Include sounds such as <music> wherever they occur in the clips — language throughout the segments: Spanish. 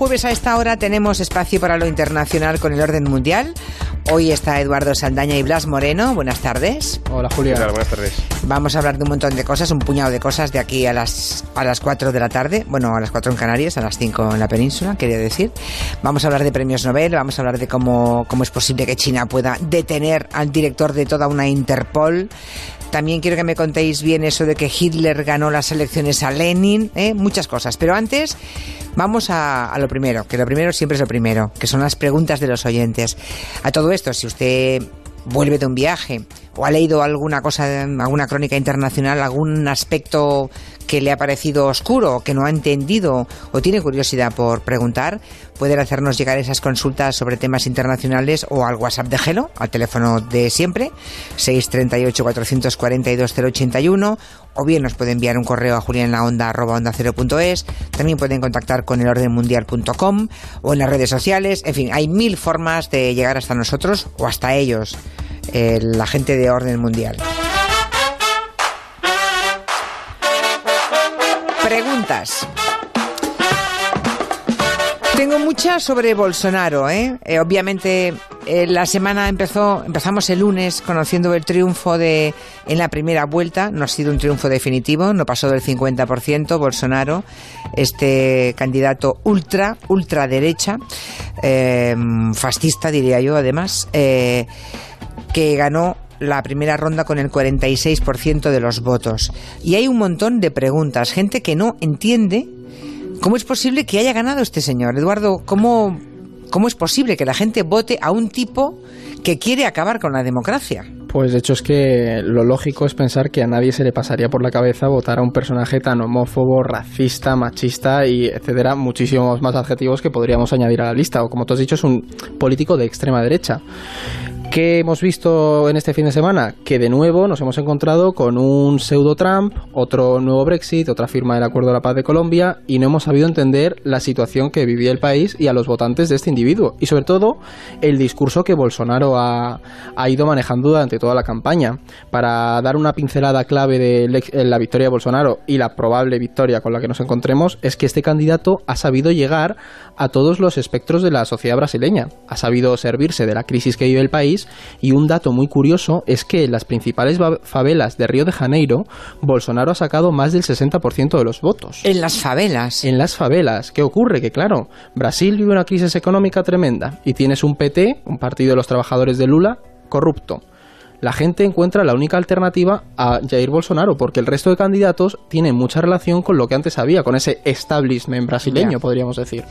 Jueves a esta hora tenemos espacio para lo internacional con el orden mundial. Hoy está Eduardo Saldaña y Blas Moreno. Buenas tardes. Hola Julia. Buenas tardes. Vamos a hablar de un montón de cosas, un puñado de cosas de aquí a las, a las 4 de la tarde. Bueno, a las 4 en Canarias, a las 5 en la península, quería decir. Vamos a hablar de premios Nobel, vamos a hablar de cómo, cómo es posible que China pueda detener al director de toda una Interpol. También quiero que me contéis bien eso de que Hitler ganó las elecciones a Lenin, ¿eh? muchas cosas. Pero antes, vamos a, a, lo primero, que lo primero siempre es lo primero, que son las preguntas de los oyentes. A todo esto, si usted vuelve de un viaje o ha leído alguna cosa, alguna crónica internacional, algún aspecto que le ha parecido oscuro, que no ha entendido o tiene curiosidad por preguntar, pueden hacernos llegar esas consultas sobre temas internacionales o al WhatsApp de Gelo, al teléfono de siempre, 638-442-081, o bien nos puede enviar un correo a julianlaonda.es, también pueden contactar con elordenmundial.com o en las redes sociales, en fin, hay mil formas de llegar hasta nosotros o hasta ellos, eh, la gente de Orden Mundial. Tengo muchas sobre Bolsonaro, ¿eh? eh obviamente eh, la semana empezó, empezamos el lunes conociendo el triunfo de en la primera vuelta, no ha sido un triunfo definitivo, no pasó del 50% Bolsonaro, este candidato ultra, ultraderecha, eh, fascista diría yo además, que ganó la primera ronda con el 46% de los votos. Y hay un montón de preguntas, gente que no entiende cómo es posible que haya ganado este señor. Eduardo, ¿cómo, cómo es posible que la gente vote a un tipo que quiere acabar con la democracia? Pues de hecho es que lo lógico es pensar que a nadie se le pasaría por la cabeza votar a un personaje tan homófobo, racista, machista y etcétera, muchísimos más adjetivos que podríamos añadir a la lista. O como tú has dicho, es un político de extrema derecha. ¿Qué hemos visto en este fin de semana? Que de nuevo nos hemos encontrado con un pseudo Trump, otro nuevo Brexit, otra firma del Acuerdo de la Paz de Colombia y no hemos sabido entender la situación que vivía el país y a los votantes de este individuo. Y sobre todo el discurso que Bolsonaro ha, ha ido manejando durante toda la campaña. Para dar una pincelada clave de la victoria de Bolsonaro y la probable victoria con la que nos encontremos es que este candidato ha sabido llegar a todos los espectros de la sociedad brasileña. Ha sabido servirse de la crisis que vive el país y un dato muy curioso es que en las principales favelas de Río de Janeiro, Bolsonaro ha sacado más del 60% de los votos. En las favelas. En las favelas. ¿Qué ocurre? Que claro, Brasil vive una crisis económica tremenda y tienes un PT, un partido de los trabajadores de Lula, corrupto la gente encuentra la única alternativa a Jair Bolsonaro, porque el resto de candidatos tienen mucha relación con lo que antes había, con ese establishment brasileño, podríamos decir.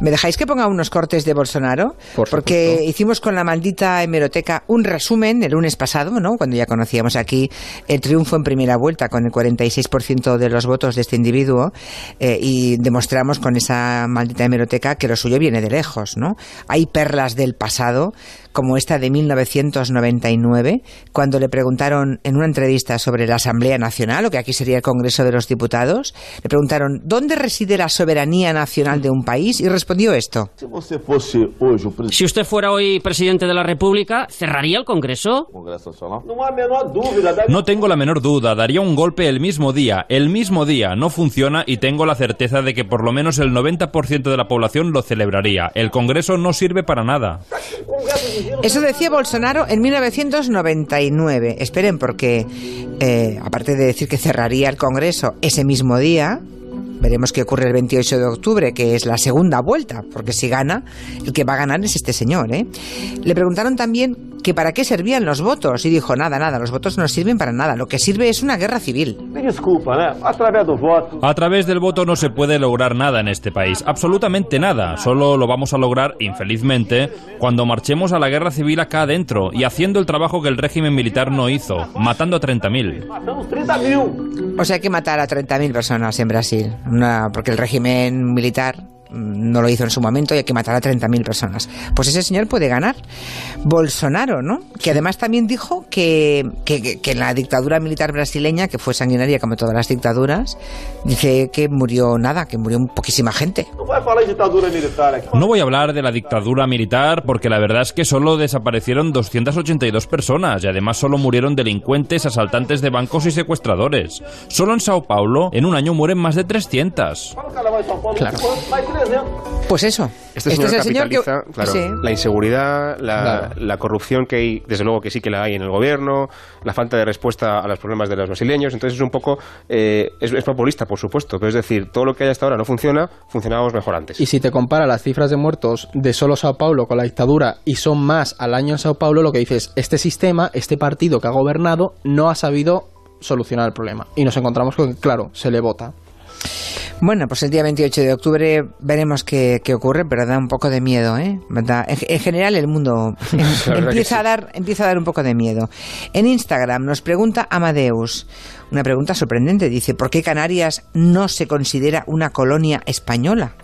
¿Me dejáis que ponga unos cortes de Bolsonaro? porque hicimos con la maldita hemeroteca un resumen el lunes pasado, ¿no? cuando ya conocíamos aquí el triunfo en primera vuelta con el 46% de los votos de este individuo eh, y demostramos con esa maldita hemeroteca que lo suyo viene de lejos. ¿no? Hay perlas del pasado como esta de 1999, cuando le preguntaron en una entrevista sobre la Asamblea Nacional, o que aquí sería el Congreso de los Diputados, le preguntaron ¿dónde reside la soberanía nacional de un país? Y respondió esto. Si usted fuera hoy presidente de la República, ¿cerraría el Congreso? No tengo la menor duda, daría un golpe el mismo día. El mismo día no funciona y tengo la certeza de que por lo menos el 90% de la población lo celebraría. El Congreso no sirve para nada. Eso decía Bolsonaro en 1999. Esperen, porque eh, aparte de decir que cerraría el Congreso ese mismo día, Veremos qué ocurre el 28 de octubre, que es la segunda vuelta, porque si gana, el que va a ganar es este señor. ¿eh? Le preguntaron también que para qué servían los votos. Y dijo, nada, nada, los votos no sirven para nada, lo que sirve es una guerra civil. A través del voto. No se puede lograr nada en este país, absolutamente nada, solo lo vamos a lograr, infelizmente, cuando marchemos a la guerra civil acá adentro y haciendo el trabajo que el régimen militar no hizo, matando a 30.000. O sea, hay que matar a 30.000 personas en Brasil porque el régimen militar no lo hizo en su momento y hay que matar a 30.000 personas. Pues ese señor puede ganar. Bolsonaro, ¿no? Que además también dijo que, que, que, la dictadura militar brasileña, que fue sanguinaria como todas las dictaduras, dice que murió nada, que murió poquísima gente. No voy a hablar de la dictadura militar porque la verdad es que solo desaparecieron 282 personas y además solo murieron delincuentes, asaltantes de bancos y secuestradores. Solo en Sao Paulo, en un año mueren más de 300. Claro. Pues eso. Este, señor es el señor que... claro, la inseguridad, la, corrupción que hay, desde luego que sí que la hay en el gobierno, la falta de respuesta a los problemas de los brasileños. Entonces es un poco, eh, es, populista, por supuesto, pero es decir, todo lo que hay hasta ahora no funciona, funcionábamos mejor antes. Y si te compara las cifras de muertos de solo Sao Paulo con la dictadura y son más al año en Sao Paulo, lo que dices, este sistema, este partido que ha gobernado, no ha sabido solucionar el problema. Y nos encontramos con que, claro, se le vota. Bueno, pues el día 28 de octubre veremos qué, ocurre, pero da un poco de miedo, ¿eh? En, general el mundo <laughs> empieza, a dar, empieza a dar un poco de miedo. En Instagram nos pregunta Amadeus, una pregunta sorprendente, dice, ¿por qué Canarias no se considera una colonia española?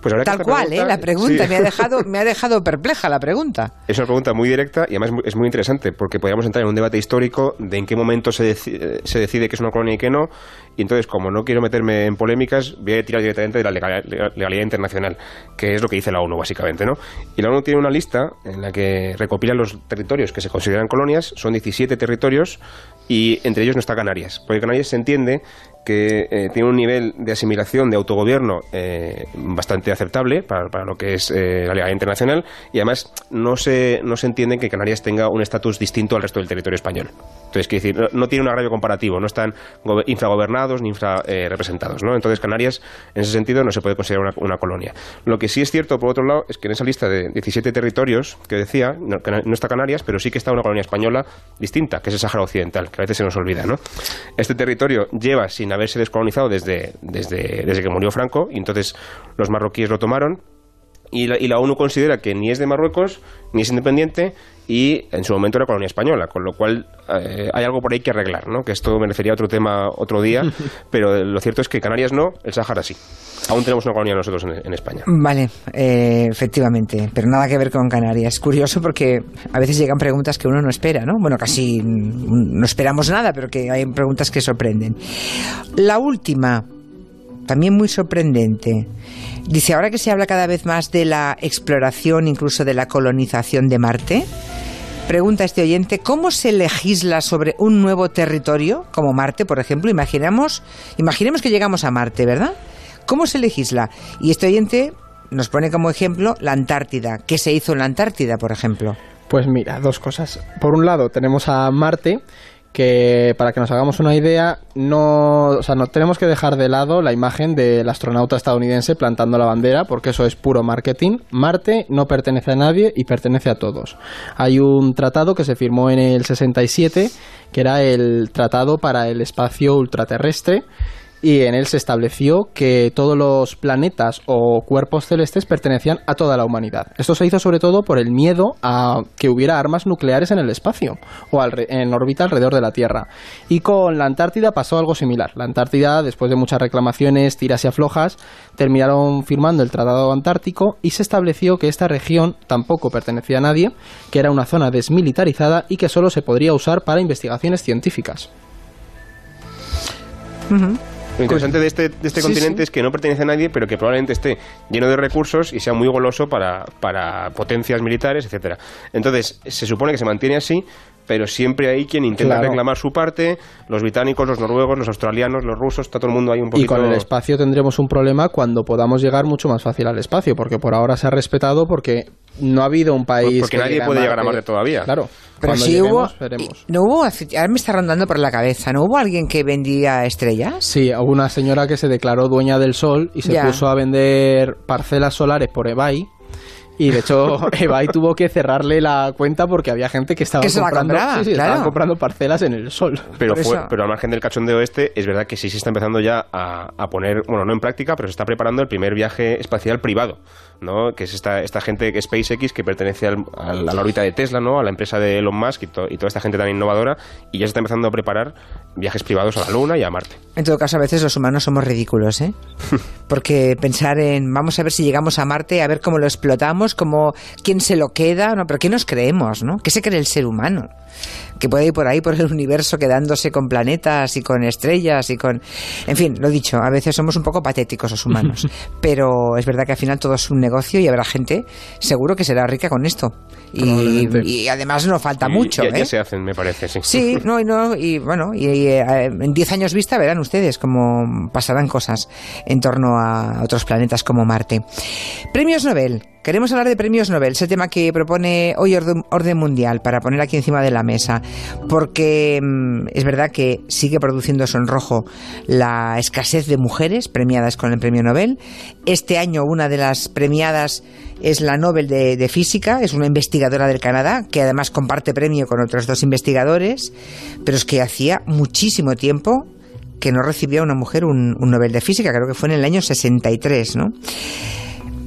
Pues Tal cual, ¿eh? La pregunta me, ha dejado, <laughs> me ha dejado perpleja la pregunta. Es una pregunta muy directa y además es muy interesante porque podríamos entrar en un debate histórico de en qué momento se, se decide que es una colonia y qué no. Y entonces, como no quiero meterme en polémicas, voy a tirar directamente de la legalidad internacional, que es lo que dice la ONU, básicamente. ¿no? Y la ONU tiene una lista en la que recopila los territorios que se consideran colonias. Son 17 territorios y entre ellos no está Canarias. Porque Canarias se entiende que eh, tiene un nivel de asimilación, de autogobierno eh, bastante aceptable para, lo que es eh, la legalidad internacional y además no se, no se entiende que Canarias tenga un estatus distinto al resto del territorio español. Entonces, decir, no, tiene un agravio comparativo, no están infragobernados ni infrarepresentados. ¿no? Entonces, Canarias, en ese sentido, no se puede considerar una, colonia. Lo que sí es cierto, por otro lado, es que en esa lista de 17 territorios que decía, no, no está Canarias, pero sí que está una colonia española distinta, que es el Sáhara Occidental, que a veces se nos olvida. ¿no? Este territorio lleva sin haberse descolonizado desde, desde, desde que murió Franco, y entonces los marroquíes lo tomaron, y la, y la, ONU considera que ni es de Marruecos, ni es independiente, y en su momento era colonia española, con lo cual eh, hay algo por ahí que arreglar, ¿no? que esto merecería otro tema otro día, <laughs> pero lo cierto es que Canarias no, el Sáhara sí. Aún tenemos una colonia nosotros en, España. Vale, eh, efectivamente, pero nada que ver con Canarias. Curioso porque a veces llegan preguntas que uno no espera, ¿no? Bueno, casi no esperamos nada, pero que hay preguntas que sorprenden. La última, también muy sorprendente. Dice, ahora que se habla cada vez más de la exploración, incluso de la colonización de Marte, Pregunta este oyente, ¿cómo se legisla sobre un nuevo territorio, como Marte, por ejemplo? Imaginemos, imaginemos que llegamos a Marte, ¿verdad? ¿Cómo se legisla? Y este oyente nos pone como ejemplo la Antártida. ¿Qué se hizo en la Antártida, por ejemplo? Pues mira, dos cosas. Por un lado, tenemos a Marte, que para que nos hagamos una idea, no, o sea, no tenemos que dejar de lado la imagen del astronauta estadounidense plantando la bandera, porque eso es puro marketing. Marte no pertenece a nadie y pertenece a todos. Hay un tratado que se firmó en el 67, que era el Tratado para el Espacio Ultraterrestre, y en él se estableció que todos los planetas o cuerpos celestes pertenecían a toda la humanidad. Esto se hizo sobre todo por el miedo a que hubiera armas nucleares en el espacio o en órbita alrededor de la Tierra. Y con la Antártida pasó algo similar. La Antártida, después de muchas reclamaciones, tiras y aflojas, terminaron firmando el Tratado Antártico y se estableció que esta región tampoco pertenecía a nadie, que era una zona desmilitarizada y que solo se podría usar para investigaciones científicas. Lo interesante de este, de este continente es que no pertenece a nadie, pero que probablemente esté lleno de recursos y sea muy goloso para, para potencias militares, etcétera. Entonces, se supone que se mantiene así, pero siempre hay quien intenta reclamar su parte, los británicos, los noruegos, los australianos, los rusos, está todo el mundo ahí un poquito... Y con el espacio tendremos un problema cuando podamos llegar mucho más fácil al espacio, porque por ahora se ha respetado porque no ha habido un país... Porque nadie puede llegar a Marte todavía. Claro. Pero sí hubo. No hubo. Ahora me está rondando por la cabeza. ¿No hubo alguien que vendía estrellas? Sí, hubo una señora que se declaró dueña del sol y se puso a vender parcelas solares por eBay y de hecho, <laughs> Ebay tuvo que cerrarle la cuenta porque había gente que estaba comprando, comprando parcelas en el sol. Pero, pero al margen del cachondeo este, es verdad que sí se está empezando ya a, a, poner, bueno, no en práctica, pero se está preparando el primer viaje espacial privado, ¿no? Que es esta, esta gente, que SpaceX, que pertenece al, a la órbita de Tesla, ¿no? A la empresa de Elon Musk y, y toda esta gente tan innovadora, y ya se está empezando a preparar viajes privados a la Luna y a Marte. En todo caso, a veces los humanos somos ridículos, ¿eh? <laughs> Porque pensar en, vamos a ver si llegamos a Marte, a ver cómo lo explotamos, como quién se lo queda, no, pero ¿qué nos creemos, no? ¿Qué se cree el ser humano? Que puede ir por ahí por el universo quedándose con planetas y con estrellas y con... En fin, lo dicho, a veces somos un poco patéticos los humanos, <laughs> pero es verdad que al final todo es un negocio y habrá gente seguro que será rica con esto. Y, además no falta mucho. Ya, ¿eh? se hacen, me parece, sí. Sí, <laughs> no, y, no, y bueno, y, eh, en 10 años vista verán ustedes cómo pasarán cosas en torno a otros planetas como Marte. Premios Nobel. Queremos hablar de premios Nobel, ese tema que propone hoy Orden Mundial para poner aquí encima de la mesa, porque mm, es verdad que sigue produciendo sonrojo la escasez de mujeres premiadas con el premio Nobel. Este año una de las premiadas es la Nobel de, Física, es una investigadora del Canadá que además comparte premio con otros dos investigadores, pero es que hacía muchísimo tiempo que no recibía una mujer un, un Nobel de Física, creo que fue en el año 63, ¿no?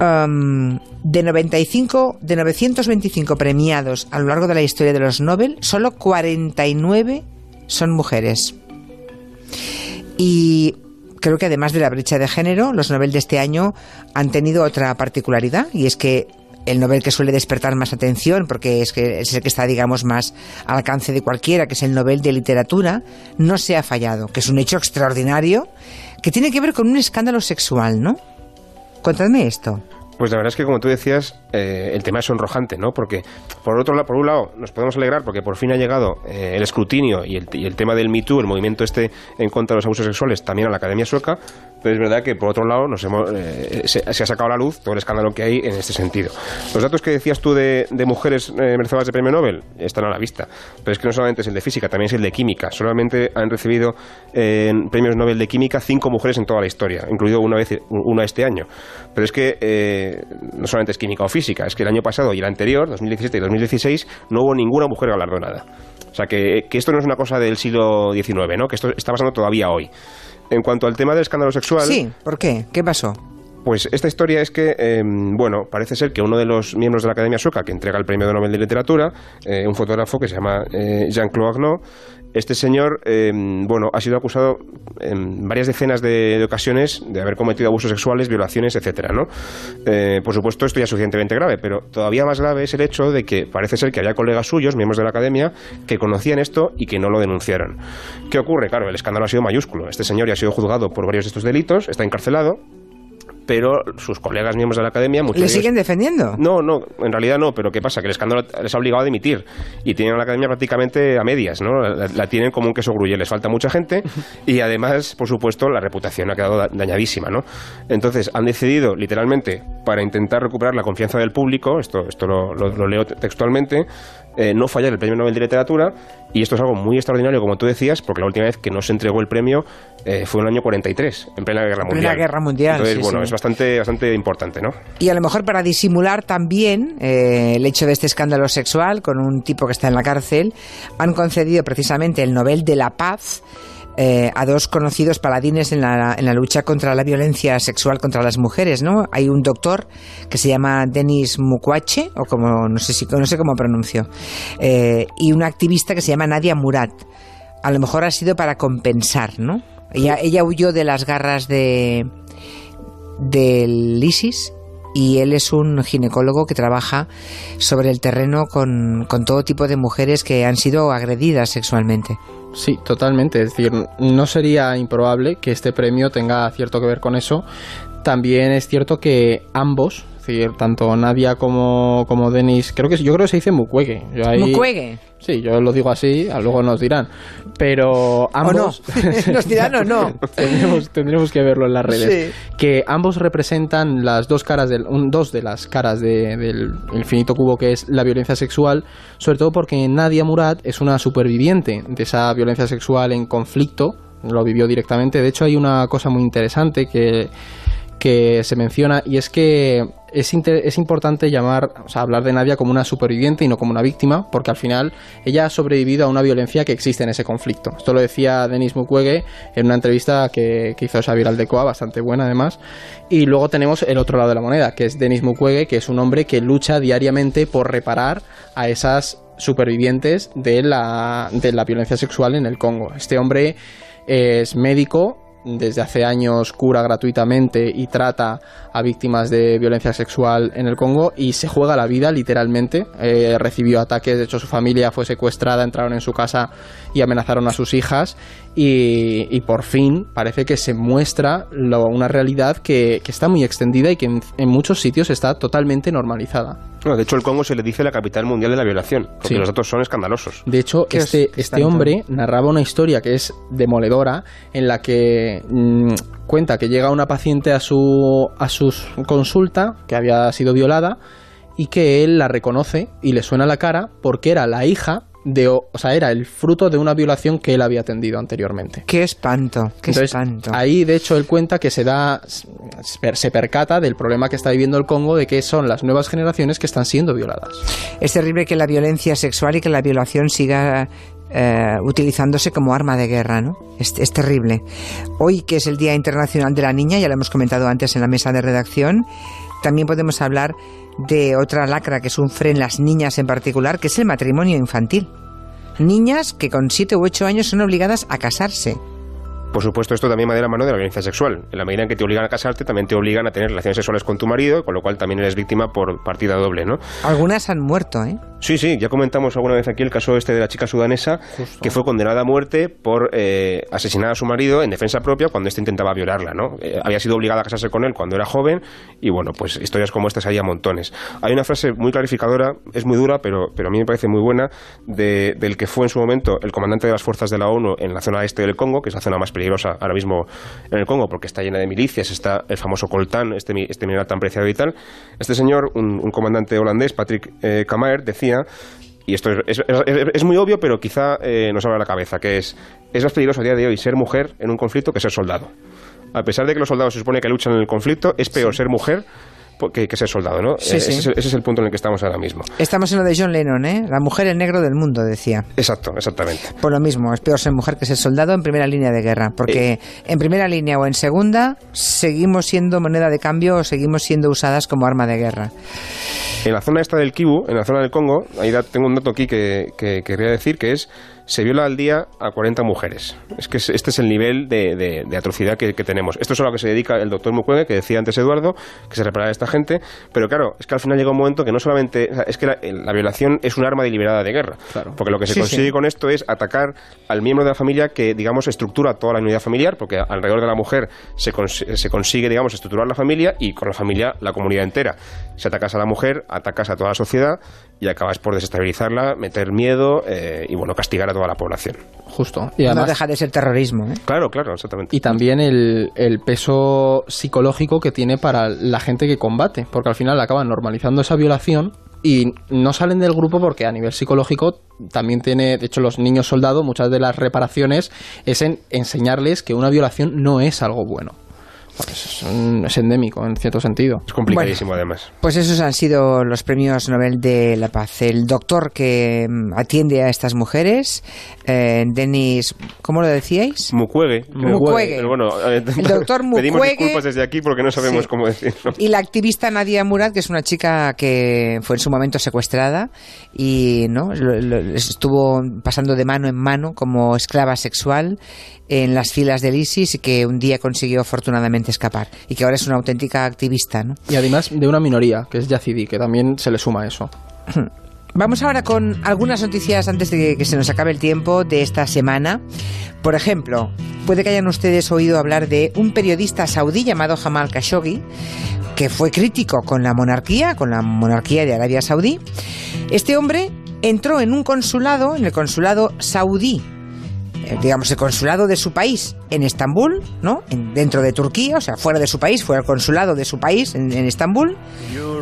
De 95, de 925 premiados a lo largo de la historia de los Nobel, solo 49 son mujeres. Y creo que además de la brecha de género, los Nobel de este año han tenido otra particularidad y es que el Nobel que suele despertar más atención, porque es, que es el que está, digamos, más al alcance de cualquiera, que es el Nobel de Literatura, no se ha fallado, que es un hecho extraordinario que tiene que ver con un escándalo sexual, ¿no? Contadme esto. Pues la verdad es que, como tú decías, eh, el tema es sonrojante, ¿no? Porque, por otro lado, por un lado, nos podemos alegrar porque por fin ha llegado eh, el escrutinio y el, y el, tema del Me Too, el movimiento este en contra de los abusos sexuales, también a la Academia Sueca, pero es verdad que, por otro lado, nos hemos, eh, se, ha sacado a la luz todo el escándalo que hay en este sentido. Los datos que decías tú de, mujeres eh, merecedoras de premio Nobel están a la vista, pero es que no solamente es el de física, también es el de química. Solamente han recibido premios Nobel de química cinco mujeres en toda la historia, incluido una vez una este año. Pero es que eh, no solamente es química o física, es que el año pasado y el anterior, 2017 y 2016, no hubo ninguna mujer galardonada. O sea, que, que esto no es una cosa del siglo XIX, ¿no? que esto está pasando todavía hoy. En cuanto al tema del escándalo sexual... Sí, ¿por qué? ¿Qué pasó? Pues esta historia es que, em, bueno, parece ser que uno de los miembros de la Academia Sueca que entrega el premio de Nobel de Literatura, eh, un fotógrafo que se llama eh, Jean-Claude Arnaud, este señor, em, bueno, ha sido acusado en varias decenas de, ocasiones de haber cometido abusos sexuales, violaciones, etcétera, ¿no? Eh, por supuesto, esto ya es suficientemente grave, pero todavía más grave es el hecho de que parece ser que había colegas suyos, miembros de la academia, que conocían esto y que no lo denunciaron. ¿Qué ocurre? Claro, el escándalo ha sido mayúsculo. Este señor ya ha sido juzgado por varios de estos delitos, está encarcelado, pero sus colegas miembros de la academia... ¿Le siguen defendiendo? No, no, en realidad no, pero ¿qué pasa? Que el escándalo les ha obligado a dimitir y tienen a la academia prácticamente a medias, ¿no? La, tienen como un queso gruye, les falta mucha gente <laughs> y además, por supuesto, la reputación ha quedado dañadísima, ¿no? Entonces, han decidido, literalmente, para intentar recuperar la confianza del público, esto, esto lo leo textualmente, eh, no fallar el premio Nobel de Literatura y esto es algo muy extraordinario, como tú decías, porque la última vez que no se entregó el premio eh, fue en el año 43, en plena Guerra Mundial. Plena Guerra Mundial. Entonces, bueno, es bastante, bastante importante, ¿no? Y a lo mejor para disimular también eh, el hecho de este escándalo sexual con un tipo que está en la cárcel, han concedido precisamente el Nobel de la Paz eh, a dos conocidos paladines en la, en la, lucha contra la violencia sexual contra las mujeres, ¿no? Hay un doctor que se llama Denis Mukwege, o como, no sé, si, no sé cómo pronuncio, eh, y una activista que se llama Nadia Murat. A lo mejor ha sido para compensar, ¿no? Ella, ella huyó de las garras de del ISIS y él es un ginecólogo que trabaja sobre el terreno con, con todo tipo de mujeres que han sido agredidas sexualmente. Sí, totalmente. Es decir, no sería improbable que este premio tenga cierto que ver con eso. También es cierto que ambos, es decir, tanto Nadia como, como Denis, creo que yo creo que se dice Mukwege. Mukwege. Sí, yo lo digo así, luego nos dirán. Pero ambos. no? <laughs> ¿Nos dirán o no? <laughs> tendremos, que verlo en las redes. Que ambos representan las dos caras, del, un, dos de las caras del infinito cubo que es la violencia sexual, sobre todo porque Nadia Murad es una superviviente de esa violencia sexual en conflicto, lo vivió directamente. De hecho, hay una cosa muy interesante que que se menciona y es que es, es importante llamar, o sea, hablar de Nadia como una superviviente y no como una víctima, porque al final ella ha sobrevivido a una violencia que existe en ese conflicto. Esto lo decía Denis Mukwege en una entrevista que, hizo Xavier Aldecoa, bastante buena además. Y luego tenemos el otro lado de la moneda, que es Denis Mukwege, que es un hombre que lucha diariamente por reparar a esas supervivientes de la, de la violencia sexual en el Congo. Este hombre es médico, desde hace años cura gratuitamente y trata a víctimas de violencia sexual en el Congo y se juega la vida literalmente. Eh, recibió ataques, de hecho su familia fue secuestrada, entraron en su casa y amenazaron a sus hijas y, por fin parece que se muestra una realidad que, está muy extendida y que en, muchos sitios está totalmente normalizada. de hecho, el Congo se le dice la capital mundial de la violación, porque los datos son escandalosos. De hecho, este, este hombre narraba una historia que es demoledora, en la que mm, cuenta que llega una paciente a su, a su consulta, que había sido violada, y que él la reconoce y le suena la cara porque era la hija de, o sea, era el fruto de una violación que él había atendido anteriormente. Qué espanto, qué espanto. Ahí, de hecho, él cuenta que se da, se percata del problema que está viviendo el Congo, de que son las nuevas generaciones que están siendo violadas. Es terrible que la violencia sexual y que la violación siga eh, utilizándose como arma de guerra, ¿no? Es, es, terrible. Hoy, que es el Día Internacional de la Niña, ya lo hemos comentado antes en la mesa de redacción, también podemos hablar de otra lacra que sufren las niñas en particular, que es el matrimonio infantil. Niñas que con 7 u 8 años son obligadas a casarse por supuesto, esto también va de la mano de la violencia sexual. En la medida en que te obligan a casarte, también te obligan a tener relaciones sexuales con tu marido, con lo cual también eres víctima por partida doble, ¿no? Algunas han muerto, ¿eh? Sí, sí, ya comentamos alguna vez aquí el caso este de la chica sudanesa que fue condenada a muerte por eh, asesinar a su marido en defensa propia cuando éste intentaba violarla, ¿no? Eh, había sido obligada a casarse con él cuando era joven y bueno, pues historias como estas hay a montones. Hay una frase muy clarificadora, es muy dura, pero, pero a mí me parece muy buena, del que fue en su momento el comandante de las fuerzas de la ONU en la zona este del Congo, que es la zona más peligrosa ahora mismo en el Congo porque está llena de milicias, está el famoso coltán, este, este mineral tan preciado y tal. Este señor, un, comandante holandés, Patrick eh, decía y esto es, muy obvio, pero quizá eh, nos abra la cabeza, que es, es más peligroso a día de hoy ser mujer en un conflicto que ser soldado. A pesar de que los soldados se supone que luchan en el conflicto, es peor ser mujer que, ser soldado, ¿no? ese, Es, el punto en el que estamos ahora mismo. Estamos en lo de John Lennon, ¿eh? La mujer en negro del mundo, decía. Exacto, exactamente. Por lo mismo, es peor ser mujer que ser soldado en primera línea de guerra, porque eh. en primera línea o en segunda seguimos siendo moneda de cambio o seguimos siendo usadas como arma de guerra. En la zona esta del Kivu, en la zona del Congo, ahí tengo un dato aquí que, que querría decir, que es se viola al día a 40 mujeres. Es que este es el nivel de, atrocidad que, tenemos. Esto es a lo que se dedica el doctor Mukwege, que decía antes Eduardo, que se repara a esta gente, pero claro, es que al final llega un momento que no solamente... es que la, violación es un arma deliberada de guerra, porque lo que se consigue con esto es atacar al miembro de la familia que, digamos, estructura toda la unidad familiar, porque alrededor de la mujer se, se consigue, digamos, estructurar la familia y con la familia la comunidad entera. Si atacas a la mujer, atacas a toda la sociedad y acabas por desestabilizarla, meter miedo eh, y, bueno, castigar a toda la población. Justo. Y no deja de ser terrorismo. ¿eh? Claro, claro, exactamente. Y también el, el, peso psicológico que tiene para la gente que combate, porque al final acaban normalizando esa violación y no salen del grupo porque a nivel psicológico también tiene, de hecho los niños soldados, muchas de las reparaciones es en enseñarles que una violación no es algo bueno. Pues es, endémico en cierto sentido. Es complicadísimo además. Pues esos han sido los premios Nobel de la Paz. El doctor que mm, atiende a estas mujeres, eh, Denis, ¿cómo lo decíais? Mukwege. Mukwege. bueno, el doctor Mukwege. <laughs> Pedimos disculpas desde aquí porque no sabemos cómo decirlo. Y la activista Nadia Murad, que es una chica que fue en su momento secuestrada y no estuvo pasando de mano en mano como esclava sexual en las filas del ISIS y que un día consiguió afortunadamente escapar y que ahora es una auténtica activista. ¿no? Y además de una minoría, que es Yazidi, que también se le suma a eso. <clears throat> Vamos ahora con algunas noticias antes de que se nos acabe el tiempo de esta semana. Por ejemplo, puede que hayan ustedes oído hablar de un periodista saudí llamado Jamal Khashoggi, que fue crítico con la monarquía, con la monarquía de Arabia Saudí. Este hombre entró en un consulado, en el consulado saudí digamos, el consulado de su país en Estambul, ¿no? dentro de Turquía, o sea, fuera de su país, fue el consulado de su país en, en, Estambul.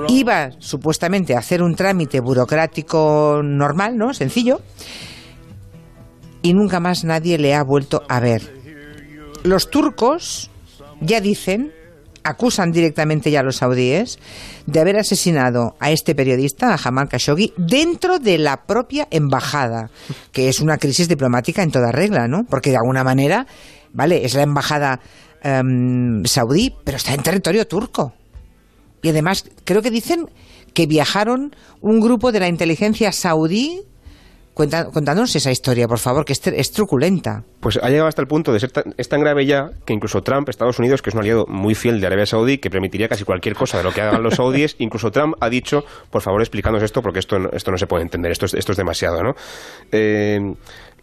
Iba supuestamente a hacer un trámite burocrático normal, ¿no? Sencillo. Y nunca más nadie le ha vuelto a ver. Los turcos ya dicen acusan directamente ya a los saudíes de haber asesinado a este periodista, a Jamal Khashoggi, dentro de la propia embajada, que es una crisis diplomática en toda regla, ¿no? Porque de alguna manera, vale, es la embajada em, saudí, pero está en territorio turco. Y además, creo que dicen que viajaron un grupo de la inteligencia saudí contándonos esa historia, por favor, que es, truculenta. Pues ha llegado hasta el punto de ser tan, es tan grave ya que incluso Trump, Estados Unidos, que es un aliado muy fiel de Arabia Saudí, que permitiría casi cualquier cosa de lo que hagan los saudíes, <laughs> incluso Trump ha dicho, por favor, explícanos esto, porque esto, esto no se puede entender, esto es, esto es demasiado, ¿no? Eh,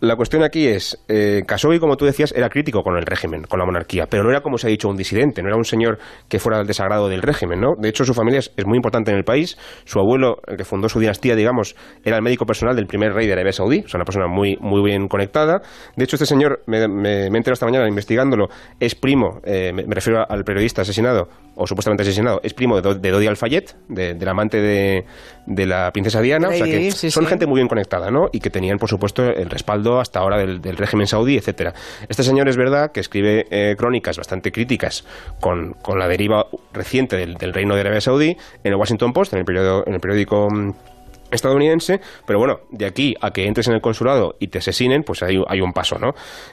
La cuestión aquí es, eh, Khashoggi, como tú decías, era crítico con el régimen, con la monarquía, pero no era, como se ha dicho, un disidente, no era un señor que fuera del desagrado del régimen, ¿no? De hecho, su familia es, muy importante en el país. Su abuelo, el que fundó su dinastía, digamos, era el médico personal del primer rey de Arabia Saudí, o sea, una persona muy, muy bien conectada. De hecho, este señor, me, me, he enterado esta mañana investigándolo, es primo, eh, me, refiero al periodista asesinado, o supuestamente asesinado, es primo de, de Dodi Al-Fayed, de, del amante de, de, la princesa Diana, o sea que son gente muy bien conectada, ¿no? Y que tenían, por supuesto, el respaldo hasta ahora del, régimen saudí, etcétera. Este señor es verdad que escribe eh, crónicas bastante críticas con, con, la deriva reciente del, reino de Arabia Saudí en el Washington Post, en el, periódico, en el periódico mm, estadounidense, pero bueno, de aquí a que entres en el consulado y te asesinen, pues hay, hay, un paso, ¿no?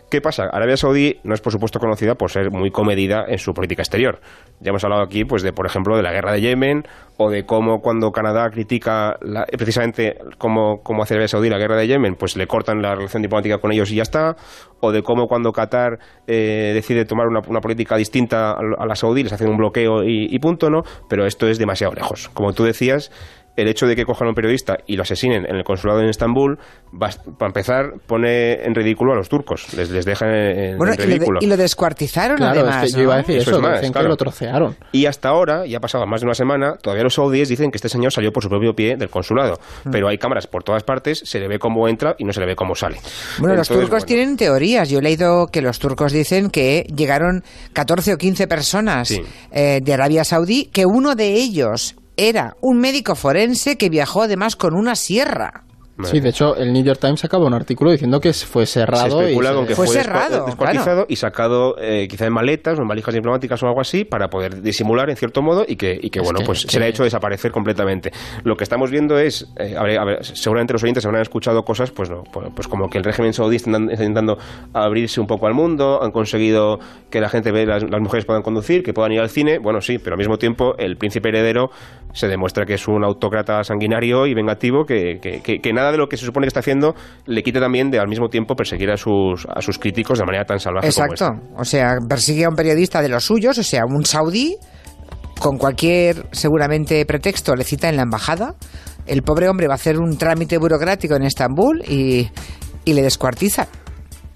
¿Qué pasa? Arabia Saudí no es, por supuesto, conocida por ser muy comedida en su política exterior. Ya hemos hablado aquí, pues, de, por ejemplo, de la guerra de Yemen o de cómo cuando Canadá critica precisamente cómo, cómo hace Arabia Saudí la guerra de Yemen, pues le cortan la relación diplomática con ellos y ya está, o de cómo cuando Qatar eh, decide tomar una, política distinta a la saudí, les hacen un bloqueo y, y punto, ¿no? Pero esto es demasiado lejos. Como tú decías, el hecho de que cojan a un periodista y lo asesinen en el consulado en Estambul, para empezar, pone en ridículo a los turcos. Les, les deja en, ridículo. Y lo, descuartizaron además. yo iba a decir eso, dicen que lo trocearon. Y hasta ahora, ya ha pasado más de una semana, todavía los saudíes dicen que este señor salió por su propio pie del consulado. Mm. Pero hay cámaras por todas partes, se le ve cómo entra y no se le ve cómo sale. Bueno, los turcos tienen teorías. Yo he leído que los turcos dicen que llegaron 14 o 15 personas eh, de Arabia Saudí, que uno de ellos era un médico forense que viajó además con una sierra. Sí, de hecho, el New York Times sacaba un artículo diciendo que fue cerrado. Se especula y con que fue, cerrado, descuartizado y sacado eh, quizá en maletas o en valijas diplomáticas o algo así para poder disimular en cierto modo y que, y que bueno, pues se le ha hecho desaparecer completamente. Lo que estamos viendo es, eh, a, ver, seguramente los oyentes habrán escuchado cosas, pues, no, pues, pues como que el régimen saudí está intentando abrirse un poco al mundo, han conseguido que la gente ve, las, las mujeres puedan conducir, que puedan ir al cine, bueno, sí, pero al mismo tiempo el príncipe heredero se demuestra que es un autócrata sanguinario y vengativo que, que, que nada de lo que se supone que está haciendo le quite también de al mismo tiempo perseguir a sus, a sus críticos de manera tan salvaje Exacto. O sea, persigue a un periodista de los suyos, o sea, un saudí, con cualquier seguramente pretexto le cita en la embajada. El pobre hombre va a hacer un trámite burocrático en Estambul y, y le descuartiza.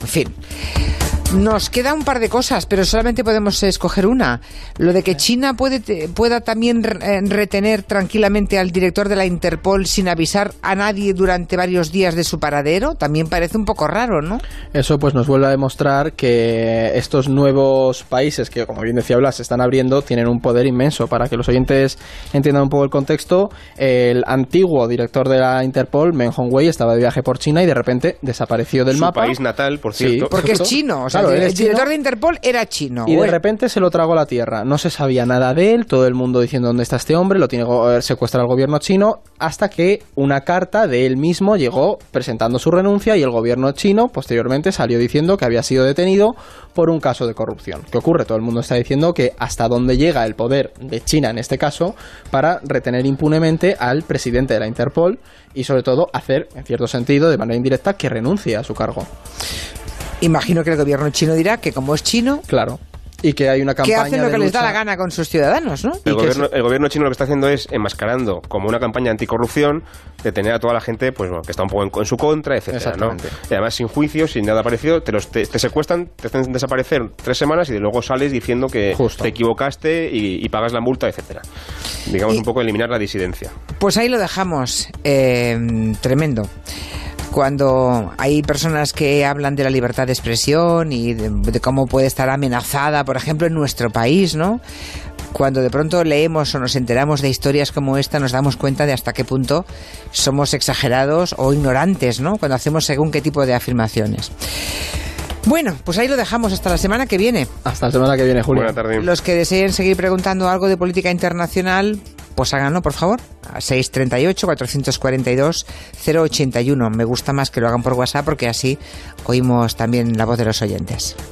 En fin. Nos queda un par de cosas, pero solamente podemos escoger una. Lo de que China puede, pueda también eh, retener tranquilamente al director de la Interpol sin avisar a nadie durante varios días de su paradero, también parece un poco raro, ¿no? Eso pues nos vuelve a demostrar que estos nuevos países que, como bien decía Blas, se están abriendo, tienen un poder inmenso. Para que los oyentes entiendan un poco el contexto, el antiguo director de la Interpol, Meng Hongwei, estaba de viaje por China y de repente desapareció del su mapa. país natal, por cierto. porque es chino. O sea, el director de Interpol era chino. Y de repente se lo tragó a la tierra. No se sabía nada de él, todo el mundo diciendo dónde está este hombre, lo tiene eh, secuestrado el gobierno chino, hasta que una carta de él mismo llegó presentando su renuncia y el gobierno chino posteriormente salió diciendo que había sido detenido por un caso de corrupción. ¿Qué ocurre? Todo el mundo está diciendo que hasta dónde llega el poder de China en este caso para retener impunemente al presidente de la Interpol y sobre todo hacer, en cierto sentido, de manera indirecta, que renuncie a su cargo. Imagino que el gobierno chino dirá que como es chino... Claro. Y que hay una campaña. Que hacen lo que les da la gana con sus ciudadanos, ¿no? El gobierno, chino lo que está haciendo es enmascarando como una campaña anticorrupción, detener a toda la gente pues que está un poco en, su contra, etcétera, ¿no? Y además sin juicio, sin nada parecido, te, los, te, secuestran, te hacen desaparecer tres semanas y luego sales diciendo que te equivocaste y, pagas la multa, etcétera. Digamos un poco eliminar la disidencia. Pues ahí lo dejamos. Eh, tremendo cuando hay personas que hablan de la libertad de expresión y de, cómo puede estar amenazada, por ejemplo, en nuestro país, ¿no? Cuando de pronto leemos o nos enteramos de historias como esta, nos damos cuenta de hasta qué punto somos exagerados o ignorantes, ¿no? Cuando hacemos según qué tipo de afirmaciones. Bueno, pues ahí lo dejamos hasta la semana que viene. Hasta la semana que viene, Julio. Buenas tardes. Los que deseen seguir preguntando algo de política internacional, pues háganlo, por favor. 638-442-081. Me gusta más que lo hagan por WhatsApp porque así oímos también la voz de los oyentes.